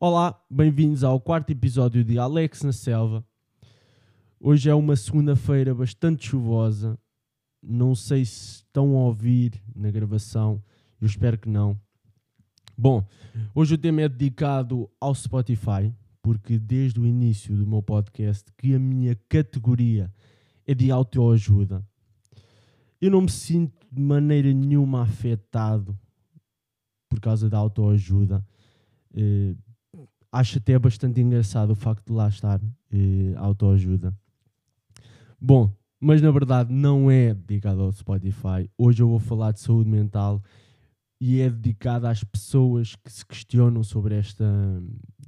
Olá, bem-vindos ao quarto episódio de Alex na Selva. Hoje é uma segunda-feira bastante chuvosa. Não sei se estão a ouvir na gravação, eu espero que não. Bom, hoje o tema é dedicado ao Spotify, porque desde o início do meu podcast que a minha categoria é de autoajuda. Eu não me sinto de maneira nenhuma afetado por causa da autoajuda. Uh, acho até bastante engraçado o facto de lá estar uh, autoajuda. Bom, mas na verdade não é dedicado ao Spotify. Hoje eu vou falar de saúde mental e é dedicado às pessoas que se questionam sobre, esta,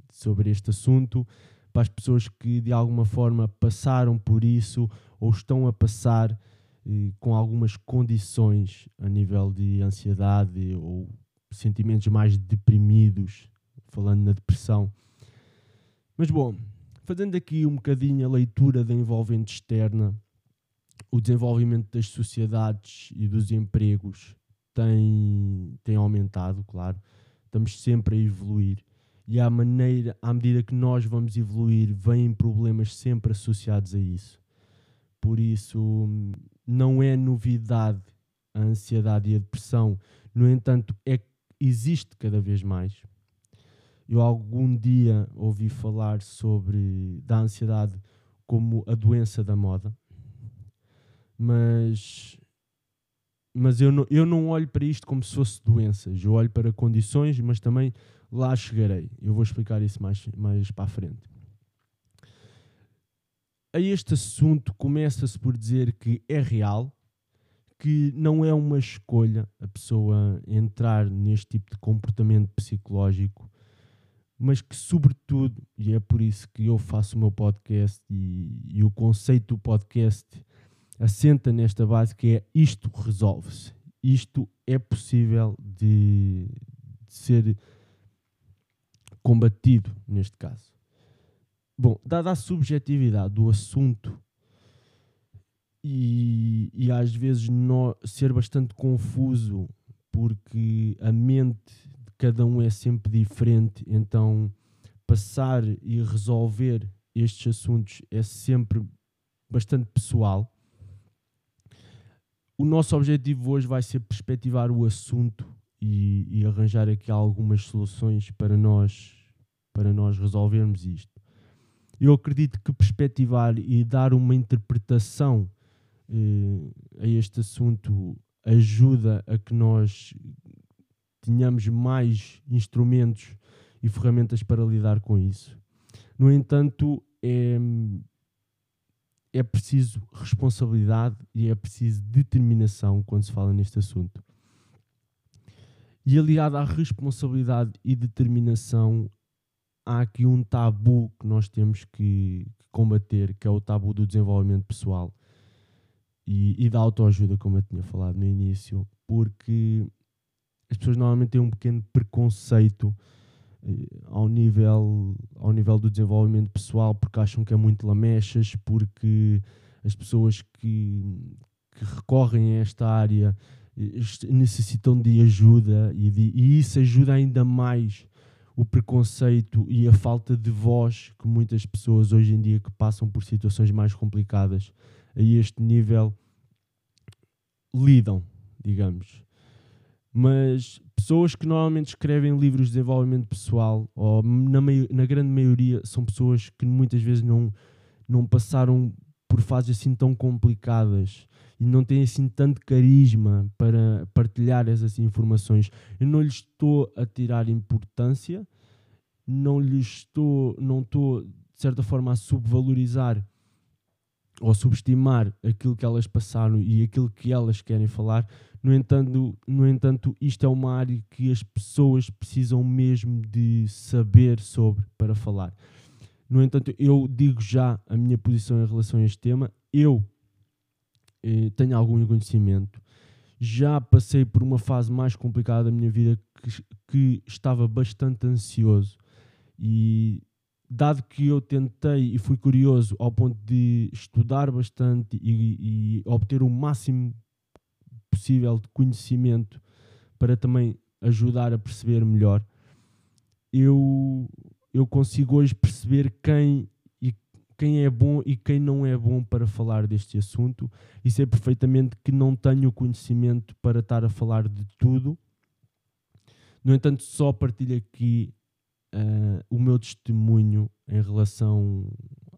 sobre este assunto, para as pessoas que de alguma forma passaram por isso ou estão a passar eh, com algumas condições a nível de ansiedade ou sentimentos mais deprimidos, falando na depressão. Mas bom, fazendo aqui um bocadinho a leitura da envolvente externa, o desenvolvimento das sociedades e dos empregos tem, tem aumentado, claro. Estamos sempre a evoluir. E à, maneira, à medida que nós vamos evoluir, vêm problemas sempre associados a isso. Por isso, não é novidade a ansiedade e a depressão. No entanto, é existe cada vez mais. Eu algum dia ouvi falar sobre da ansiedade como a doença da moda, mas mas eu não, eu não olho para isto como se fosse doenças, eu olho para condições, mas também lá chegarei. Eu vou explicar isso mais, mais para a frente. A este assunto começa-se por dizer que é real, que não é uma escolha a pessoa entrar neste tipo de comportamento psicológico, mas que, sobretudo, e é por isso que eu faço o meu podcast e, e o conceito do podcast assenta nesta base que é isto resolve-se. Isto é possível de, de ser combatido neste caso. Bom, dada a subjetividade do assunto e, e às vezes no, ser bastante confuso porque a mente cada um é sempre diferente, então passar e resolver estes assuntos é sempre bastante pessoal. O nosso objetivo hoje vai ser perspectivar o assunto e, e arranjar aqui algumas soluções para nós para nós resolvermos isto. Eu acredito que perspectivar e dar uma interpretação eh, a este assunto ajuda a que nós tenhamos mais instrumentos e ferramentas para lidar com isso. No entanto, é, é preciso responsabilidade e é preciso determinação quando se fala neste assunto. E aliado à responsabilidade e determinação, há aqui um tabu que nós temos que, combater, que é o tabu do desenvolvimento pessoal e, e da autoajuda, como eu tinha falado no início, porque as pessoas normalmente têm um pequeno preconceito eh, ao, nível, ao nível do desenvolvimento pessoal, porque acham que é muito lamechas, porque as pessoas que, que recorrem a esta área eh, necessitam de ajuda e, de, e isso ajuda ainda mais o preconceito e a falta de voz que muitas pessoas hoje em dia que passam por situações mais complicadas a este nível lidam, digamos. Mas pessoas que normalmente escrevem livros de desenvolvimento pessoal, ou na, na grande maioria, são pessoas que muitas vezes não, não passaram por fases assim tão complicadas e não têm assim tanto carisma para partilhar essas informações. Eu não lhes estou a tirar importância, não lhes estou, não estou de certa forma a subvalorizar ou subestimar aquilo que elas passaram e aquilo que elas querem falar. No entanto, no entanto, isto é uma área que as pessoas precisam mesmo de saber sobre para falar. No entanto, eu digo já a minha posição em relação a este tema. Eu eh, tenho algum conhecimento. Já passei por uma fase mais complicada da minha vida que, que estava bastante ansioso e dado que eu tentei e fui curioso ao ponto de estudar bastante e, e, obter o máximo possível de conhecimento para também ajudar a perceber melhor, eu eu consigo hoje perceber quem e quem é bom e quem não é bom para falar deste assunto e sei perfeitamente que não tenho conhecimento para estar a falar de tudo. No entanto, só partilho aqui uh, o meu testemunho em relação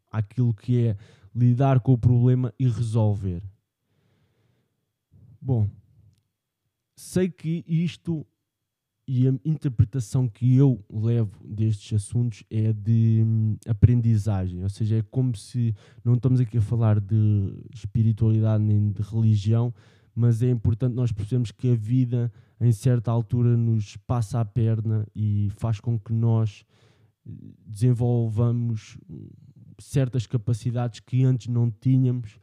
àquilo que é lidar com o problema e resolver. Bom, sei que isto e a interpretação que eu levo destes assuntos é de hum, aprendizagem, ou seja, é como se não estamos aqui a falar de espiritualidade nem de religião, mas é importante nós percebermos que a vida em certa altura nos passa a perna e faz com que nós eh, desenvolvamos certas capacidades que antes não tínhamos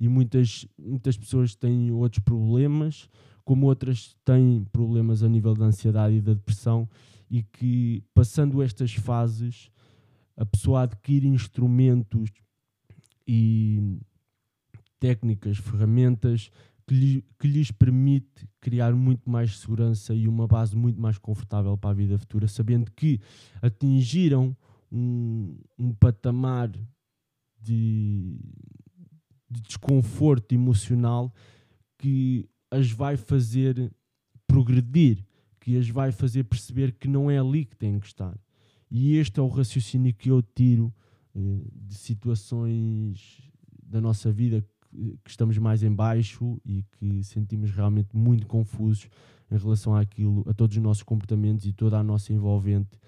e muitas, muitas pessoas têm outros problemas, como outras têm problemas a nível da ansiedade e da depressão e que passando estas fases a pessoa adquire instrumentos e técnicas, ferramentas que, lhe, que lhes permite criar muito mais segurança e uma base muito mais confortável para a vida futura, sabendo que atingiram um, um patamar de, de desconforto emocional que as vai fazer progredir, que as vai fazer perceber que não é ali que têm que estar. E este é o raciocínio que eu tiro eh, de situações da nossa vida que estamos mais em baixo e que sentimos realmente muito confusos em relação àquilo, a todos os nossos comportamentos e toda a nossa envolvente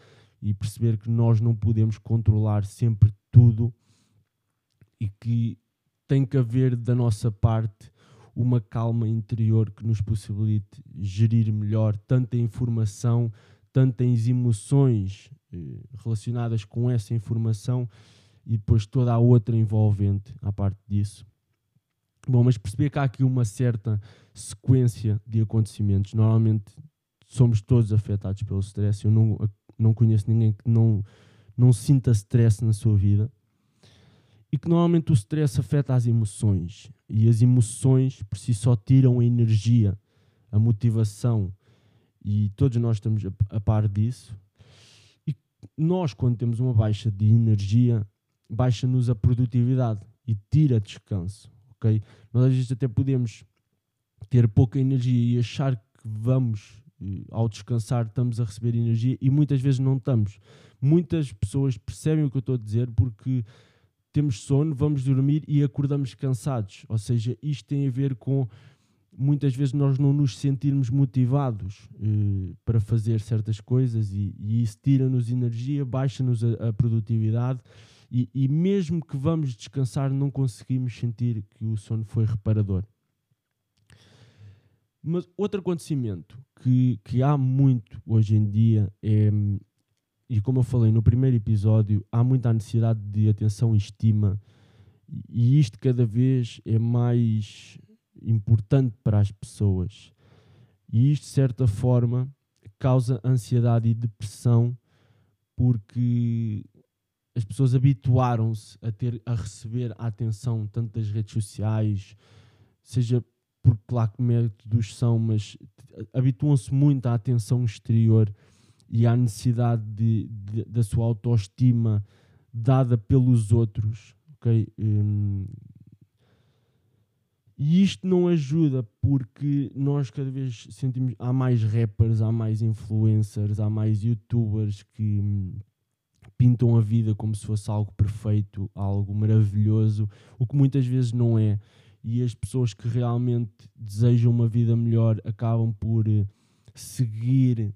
e perceber que nós não podemos controlar sempre tudo e que tem que haver da nossa parte uma calma interior que nos possibilite gerir melhor tanta informação, tantas emoções eh, relacionadas com essa informação e depois toda a outra envolvente à parte disso Bom, mas perceber que há aqui uma certa sequência de acontecimentos. Normalmente somos todos afetados pelo stress. Eu não, não conheço ninguém que não, não sinta stress na sua vida. E que normalmente o stress afeta as emoções. E as emoções por si só tiram a energia, a motivação. E todos nós estamos a, a par disso. E nós, quando temos uma baixa de energia, baixa-nos a produtividade e tira descanso ok? Nós às vezes até podemos ter pouca energia e achar que vamos, ao descansar, estamos a receber energia e muitas vezes não estamos. Muitas pessoas percebem o que eu estou a dizer porque temos sono, vamos dormir e acordamos cansados. Ou seja, isto tem a ver com muitas vezes nós não nos sentirmos motivados eh, para fazer certas coisas e, e isso tira-nos energia, baixa-nos a, a, produtividade e, e mesmo que vamos descansar, não conseguimos sentir que o sono foi reparador. Mas outro acontecimento que, que há muito hoje em dia é, e como eu falei no primeiro episódio, há muita necessidade de atenção e estima, e isto cada vez é mais importante para as pessoas. E isto, de certa forma, causa ansiedade e depressão, porque as pessoas habituaram-se a ter a receber a atenção tanto das redes sociais, seja por claro que métodos são, mas habituam-se muito à atenção exterior e à necessidade de, de, da sua autoestima dada pelos outros, ok? Um, e isto não ajuda porque nós cada vez sentimos há mais rappers, há mais influencers, há mais youtubers que hum, pintam a vida como se fosse algo perfeito, algo maravilhoso, o que muitas vezes não é. E as pessoas que realmente desejam uma vida melhor acabam por eh, seguir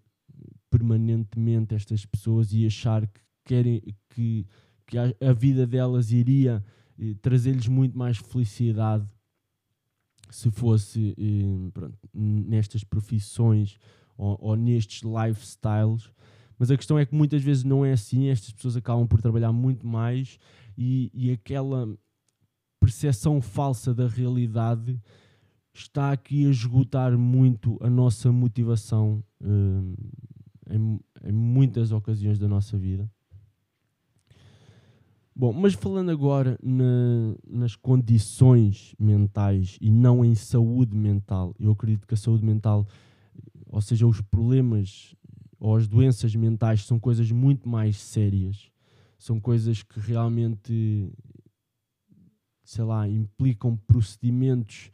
permanentemente estas pessoas e achar que querem que, que a, a vida delas iria eh, trazer-lhes muito mais felicidade se fosse eh, pronto, nestas profissões ou, ou nestes lifestyles. Mas a questão é que muitas vezes não é assim, estas pessoas acabam por trabalhar muito mais e, e aquela percepção falsa da realidade está aqui a esgotar muito a nossa motivação uh, em, em, muitas ocasiões da nossa vida. Bom, mas falando agora na, nas condições mentais e não em saúde mental, eu acredito que a saúde mental, ou seja, os problemas ou as doenças mentais são coisas muito mais sérias, são coisas que realmente, sei lá, implicam procedimentos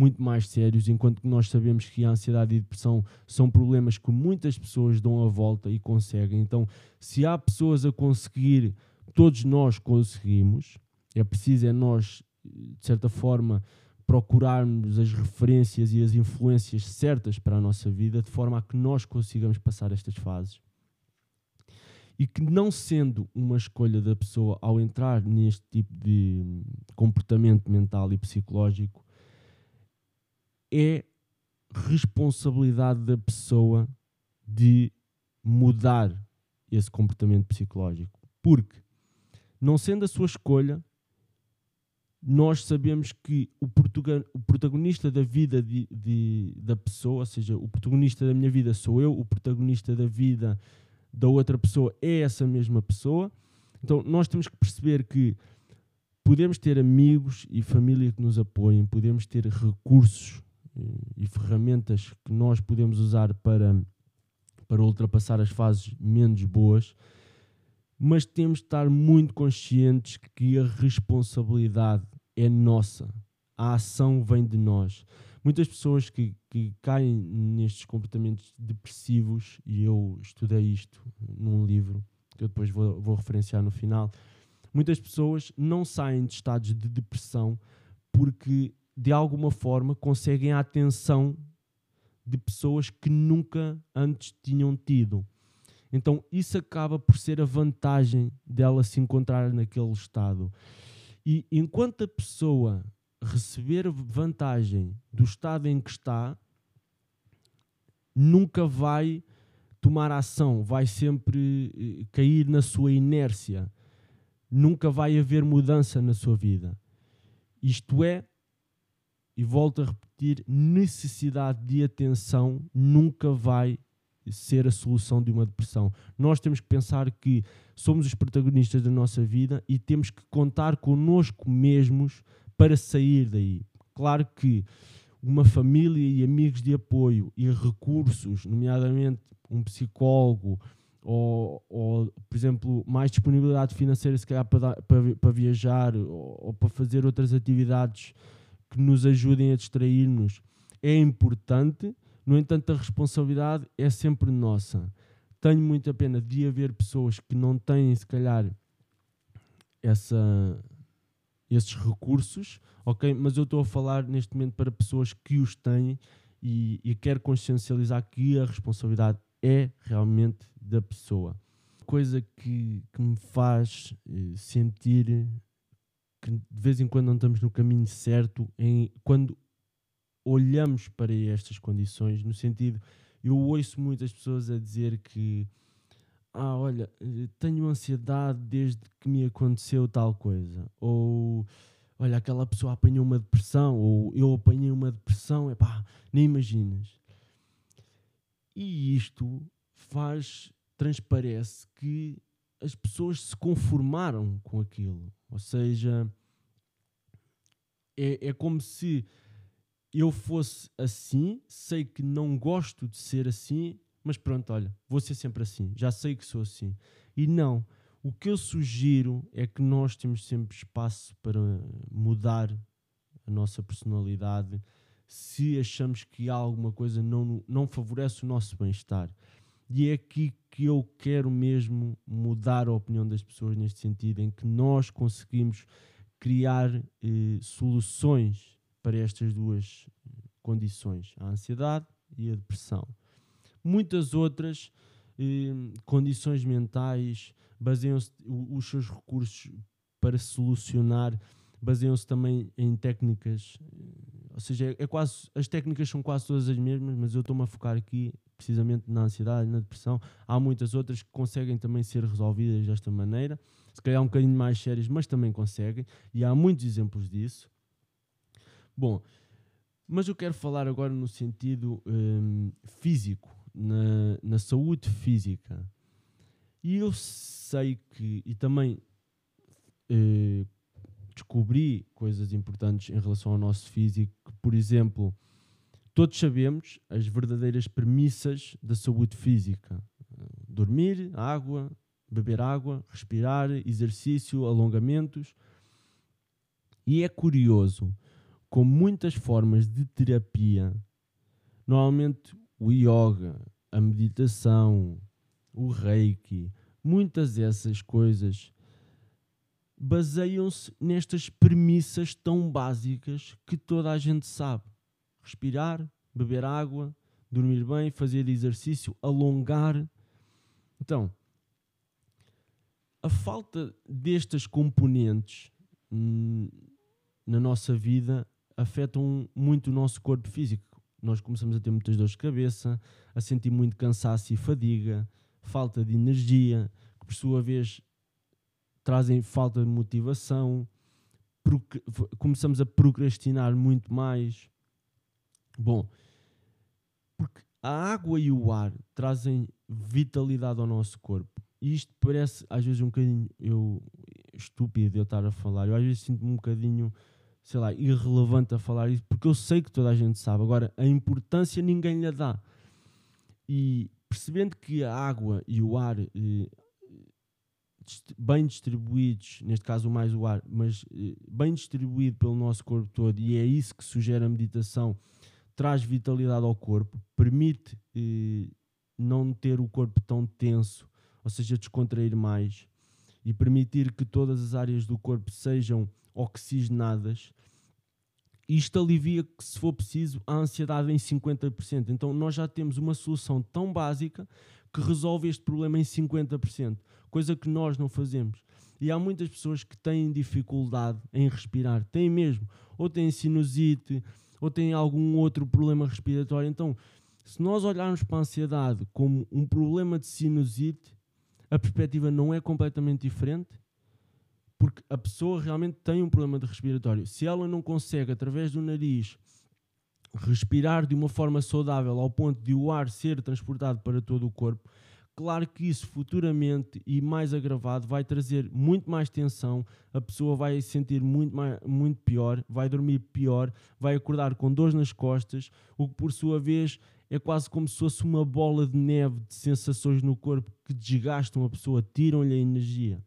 muito mais sérios, enquanto que nós sabemos que a ansiedade e depressão são problemas que muitas pessoas dão a volta e conseguem. Então, se há pessoas a conseguir, todos nós conseguimos. É preciso é nós, de certa forma, procurarmos as referências e as influências certas para a nossa vida, de forma a que nós consigamos passar estas fases. E que, não sendo uma escolha da pessoa ao entrar neste tipo de comportamento mental e psicológico, é responsabilidade da pessoa de mudar esse comportamento psicológico. Porque, não sendo a sua escolha, nós sabemos que o, o protagonista da vida de, de, da pessoa, ou seja, o protagonista da minha vida sou eu, o protagonista da vida da outra pessoa é essa mesma pessoa. Então nós temos que perceber que podemos ter amigos e família que nos apoiem, podemos ter recursos e ferramentas que nós podemos usar para, para ultrapassar as fases menos boas, mas temos de estar muito conscientes que a responsabilidade é nossa. A ação vem de nós. Muitas pessoas que, que caem nestes comportamentos depressivos, e eu estudei isto num livro, que eu depois vou, vou referenciar no final, muitas pessoas não saem de estados de depressão porque de alguma forma conseguem a atenção de pessoas que nunca antes tinham tido. Então isso acaba por ser a vantagem dela se encontrar naquele estado. E enquanto a pessoa receber vantagem do estado em que está, nunca vai tomar ação, vai sempre eh, cair na sua inércia, nunca vai haver mudança na sua vida. Isto é, e volto a repetir, necessidade de atenção nunca vai ser a solução de uma depressão. Nós temos que pensar que somos os protagonistas da nossa vida e temos que contar connosco mesmos para sair daí. Claro que uma família e amigos de apoio e recursos, nomeadamente um psicólogo ou, ou por exemplo, mais disponibilidade financeira se calhar para, para, para viajar ou, ou para fazer outras atividades que nos ajudem a distrair-nos é importante, no entanto, a responsabilidade é sempre nossa. Tenho muita pena de haver pessoas que não têm, se calhar, essa, esses recursos, ok? Mas eu estou a falar neste momento para pessoas que os têm e, e quero consciencializar que a responsabilidade é realmente da pessoa. Coisa que, que me faz eh, sentir que de vez em quando não estamos no caminho certo em quando olhamos para estas condições, no sentido, eu ouço muitas pessoas a dizer que ah, olha, tenho ansiedade desde que me aconteceu tal coisa, ou olha, aquela pessoa apanhou uma depressão, ou eu apanhei uma depressão, é pá, nem imaginas. E isto faz, transparece que as pessoas se conformaram com aquilo. Ou seja, é, é como se eu fosse assim, sei que não gosto de ser assim, mas pronto, olha, vou ser sempre assim, já sei que sou assim. E não, o que eu sugiro é que nós temos sempre espaço para mudar a nossa personalidade se achamos que alguma coisa não, não favorece o nosso bem-estar. E é aqui que eu quero mesmo mudar a opinião das pessoas neste sentido, em que nós conseguimos criar eh, soluções para estas duas condições, a ansiedade e a depressão. Muitas outras eh, condições mentais baseiam-se os seus recursos para solucionar baseiam-se também em técnicas, eh, ou seja, é, é quase as técnicas são quase todas as mesmas, mas eu estou-me a focar aqui precisamente na ansiedade na depressão. Há muitas outras que conseguem também ser resolvidas desta maneira, se calhar um bocadinho mais sérias, mas também conseguem, e há muitos exemplos disso. Bom, mas eu quero falar agora no sentido um, físico, na, na saúde física. E eu sei que, e também uh, descobri coisas importantes em relação ao nosso físico, por exemplo, Todos sabemos as verdadeiras premissas da saúde física. dormir, água, beber água, respirar, exercício, alongamentos. E é curioso com muitas formas de terapia, normalmente o yoga, a meditação, o reiki, muitas dessas coisas baseiam-se nestas premissas tão básicas que toda a gente sabe: respirar, beber água, dormir bem, fazer exercício, alongar. Então, a falta destas componentes hum, na nossa vida afetam muito o nosso corpo físico. Nós começamos a ter muitas dores de cabeça, a sentir muito cansaço e fadiga, falta de energia, que por sua vez trazem falta de motivação, começamos a procrastinar muito mais. Bom, porque a água e o ar trazem vitalidade ao nosso corpo. E isto parece às vezes um bocadinho eu, estúpido eu estar a falar. Eu às vezes sinto-me um bocadinho, sei lá, irrelevante a falar isso, porque eu sei que toda a gente sabe. Agora, a importância ninguém lhe dá. E percebendo que a água e o ar, eh, bem distribuídos, neste caso mais o ar, mas eh, bem distribuído pelo nosso corpo todo, e é isso que sugere a meditação traz vitalidade ao corpo, permite eh, não ter o corpo tão tenso, ou seja, descontrair mais e permitir que todas as áreas do corpo sejam oxigenadas. Isto alivia, se for preciso, a ansiedade em 50%. Então, nós já temos uma solução tão básica que resolve este problema em 50%, coisa que nós não fazemos. E há muitas pessoas que têm dificuldade em respirar, têm mesmo, ou têm sinusite, ou têm algum outro problema respiratório. Então, se nós olharmos para a ansiedade como um problema de sinusite, a perspectiva não é completamente diferente, porque a pessoa realmente tem um problema de respiratório. Se ela não consegue, através do nariz, respirar de uma forma saudável ao ponto de o ar ser transportado para todo o corpo, Claro que isso futuramente e mais agravado vai trazer muito mais tensão, a pessoa vai se sentir muito, mais, muito pior, vai dormir pior, vai acordar com dores nas costas, o que por sua vez é quase como se fosse uma bola de neve de sensações no corpo que desgastam a pessoa, tiram-lhe a energia.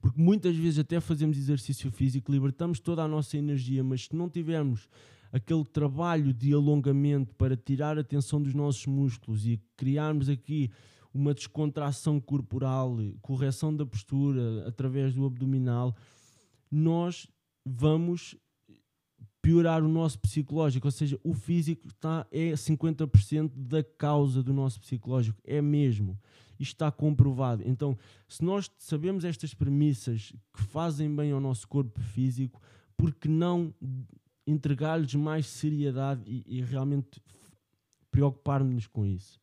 Porque muitas vezes até fazemos exercício físico, libertamos toda a nossa energia, mas se não tivermos aquele trabalho de alongamento para tirar a tensão dos nossos músculos e criarmos aqui uma descontração corporal, correção da postura através do abdominal, nós vamos piorar o nosso psicológico, ou seja, o físico está, é 50% da causa do nosso psicológico, é mesmo. Isto está comprovado. Então, se nós sabemos estas premissas que fazem bem ao nosso corpo físico, por que não entregar-lhes mais seriedade e, e realmente preocupar-nos com isso.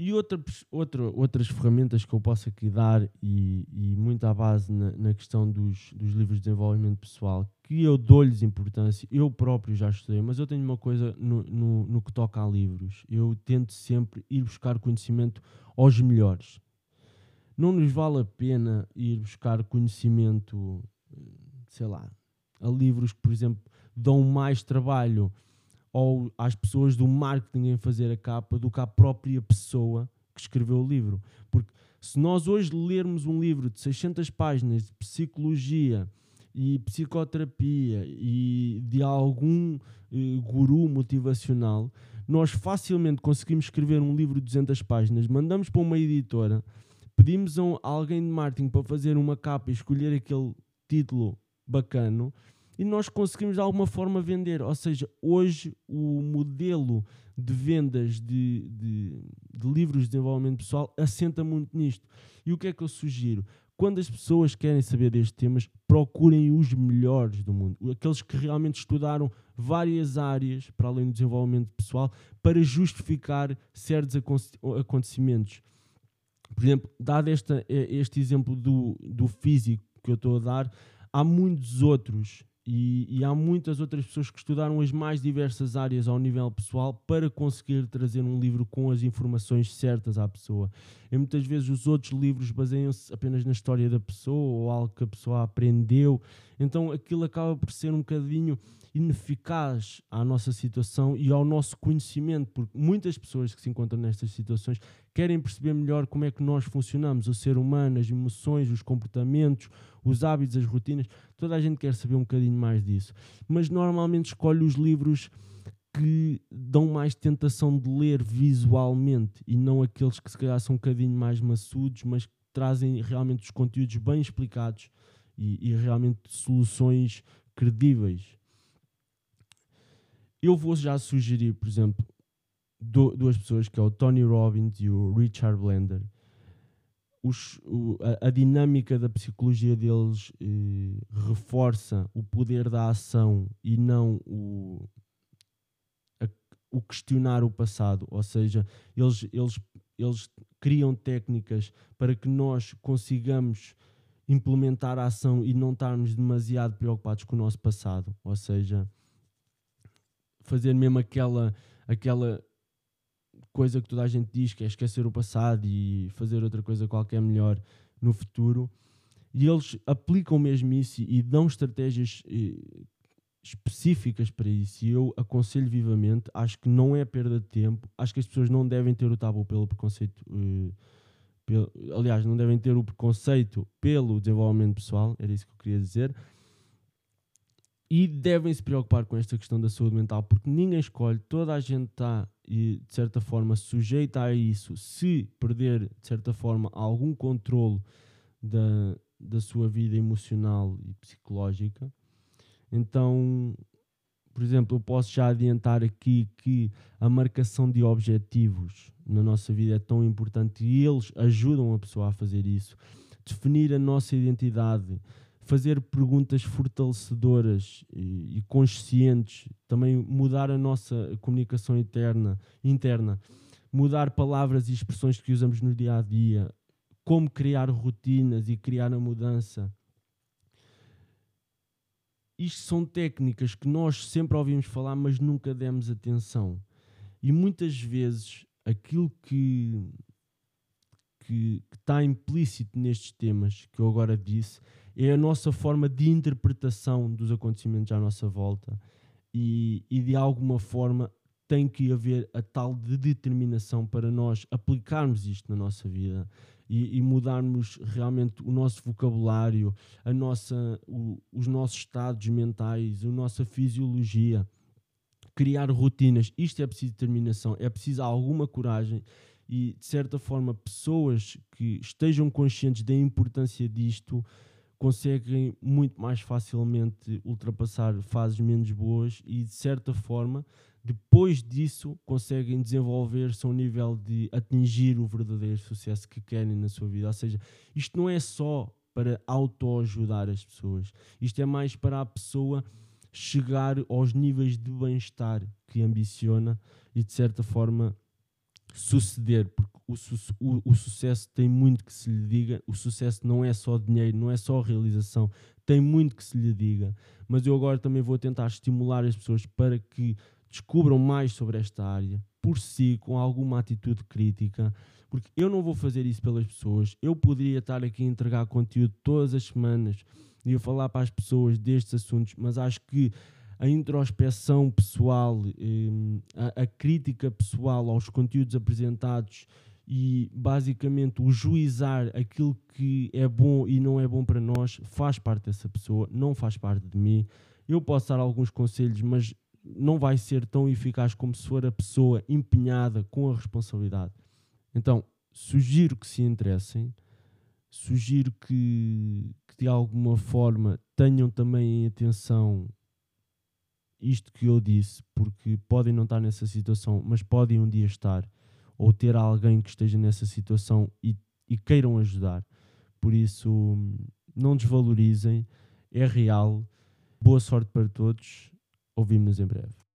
E outra, outra, outras ferramentas que eu posso aqui dar, e, e muito à base na, na questão dos, dos livros de desenvolvimento pessoal, que eu dou-lhes importância, eu próprio já estudei, mas eu tenho uma coisa no, no, no que toca a livros. Eu tento sempre ir buscar conhecimento aos melhores. Não nos vale a pena ir buscar conhecimento sei lá, a livros que, por exemplo, dão mais trabalho ou às pessoas do marketing em fazer a capa do que à própria pessoa que escreveu o livro. Porque se nós hoje lermos um livro de 600 páginas de psicologia e psicoterapia e de algum eh, guru motivacional, nós facilmente conseguimos escrever um livro de 200 páginas, mandamos para uma editora, pedimos a alguém de marketing para fazer uma capa e escolher aquele título bacano e nós conseguimos de alguma forma vender. Ou seja, hoje o modelo de vendas de, de, de, livros de desenvolvimento pessoal assenta muito nisto. E o que é que eu sugiro? Quando as pessoas querem saber destes temas, procurem os melhores do mundo, aqueles que realmente estudaram várias áreas para além do desenvolvimento pessoal para justificar certos acontecimentos. Por exemplo, dado esta, este exemplo do, do físico que eu estou a dar, há muitos outros E, e, há muitas outras pessoas que estudaram as mais diversas áreas ao nível pessoal para conseguir trazer um livro com as informações certas à pessoa. E muitas vezes os outros livros baseiam-se apenas na história da pessoa ou algo que a pessoa aprendeu. Então aquilo acaba por ser um bocadinho ineficaz à nossa situação e ao nosso conhecimento, porque muitas pessoas que se encontram nestas situações querem perceber melhor como é que nós funcionamos, o ser humano, as emoções, os comportamentos, os hábitos, as rotinas. Toda a gente quer saber um bocadinho mais disso, mas normalmente escolhe os livros que dão mais tentação de ler visualmente e não aqueles que se calhar são um bocadinho mais maçudos, mas que trazem realmente os conteúdos bem explicados e, e realmente soluções credíveis eu vou já sugerir, por exemplo, duas pessoas, que é o Tony Robbins e o Richard Blender. Os, o, a, a, dinâmica da psicologia deles eh, reforça o poder da ação e não o, a, o questionar o passado. Ou seja, eles, eles, eles criam técnicas para que nós consigamos implementar a ação e não estarmos demasiado preocupados com o nosso passado. Ou seja, fazer mesmo aquela, aquela coisa que toda a gente diz, que é esquecer o passado e fazer outra coisa qualquer melhor no futuro. E eles aplicam mesmo isso e dão estratégias eh, específicas para isso. E eu aconselho vivamente, acho que não é perda de tempo, acho que as pessoas não devem ter o tabu pelo preconceito. Eh, aliás, não devem ter o preconceito pelo desenvolvimento pessoal, era isso que eu queria dizer e devem se preocupar com esta questão da saúde mental, porque ninguém escolhe, toda a gente está, de certa forma, sujeita a isso. Se perder, de certa forma, algum controle da, da sua vida emocional e psicológica, então, por exemplo, eu posso já adiantar aqui que a marcação de objetivos na nossa vida é tão importante e eles ajudam a pessoa a fazer isso. Definir a nossa identidade fazer perguntas fortalecedoras e, e, conscientes, também mudar a nossa comunicação interna, interna, mudar palavras e expressões que usamos no dia a dia, como criar rotinas e criar a mudança. Isto são técnicas que nós sempre ouvimos falar, mas nunca demos atenção. E muitas vezes aquilo que, que, que está implícito nestes temas que eu agora disse é a nossa forma de interpretação dos acontecimentos à nossa volta e, e de alguma forma tem que haver a tal de determinação para nós aplicarmos isto na nossa vida e, e mudarmos realmente o nosso vocabulário, a nossa, o, os nossos estados mentais, a nossa fisiologia, criar rotinas. Isto é preciso determinação, é preciso alguma coragem e, de certa forma, pessoas que estejam conscientes da importância disto conseguem muito mais facilmente ultrapassar fases menos boas e, de certa forma, depois disso, conseguem desenvolver-se a um nível de atingir o verdadeiro sucesso que querem na sua vida. Ou seja, isto não é só para autoajudar as pessoas, isto é mais para a pessoa chegar aos níveis de bem-estar que ambiciona e, de certa forma, suceder, porque o, su o, o, sucesso tem muito que se lhe diga. O sucesso não é só dinheiro, não é só realização, tem muito que se lhe diga. Mas eu agora também vou tentar estimular as pessoas para que descubram mais sobre esta área por si, com alguma atitude crítica, porque eu não vou fazer isso pelas pessoas. Eu poderia estar aqui a entregar conteúdo todas as semanas e a falar para as pessoas destes assuntos, mas acho que a introspeção pessoal, hum, a, a crítica pessoal aos conteúdos apresentados e basicamente o juizar aquilo que é bom e não é bom para nós faz parte dessa pessoa, não faz parte de mim. Eu posso dar alguns conselhos, mas não vai ser tão eficaz como se for a pessoa empenhada com a responsabilidade. Então, sugiro que se interessem, sugiro que, que de alguma forma tenham também em atenção isto que eu disse, porque podem não estar nessa situação, mas podem um dia estar, ou ter alguém que esteja nessa situação e, e queiram ajudar. Por isso, não desvalorizem, é real. Boa sorte para todos. Ouvimos-nos em breve.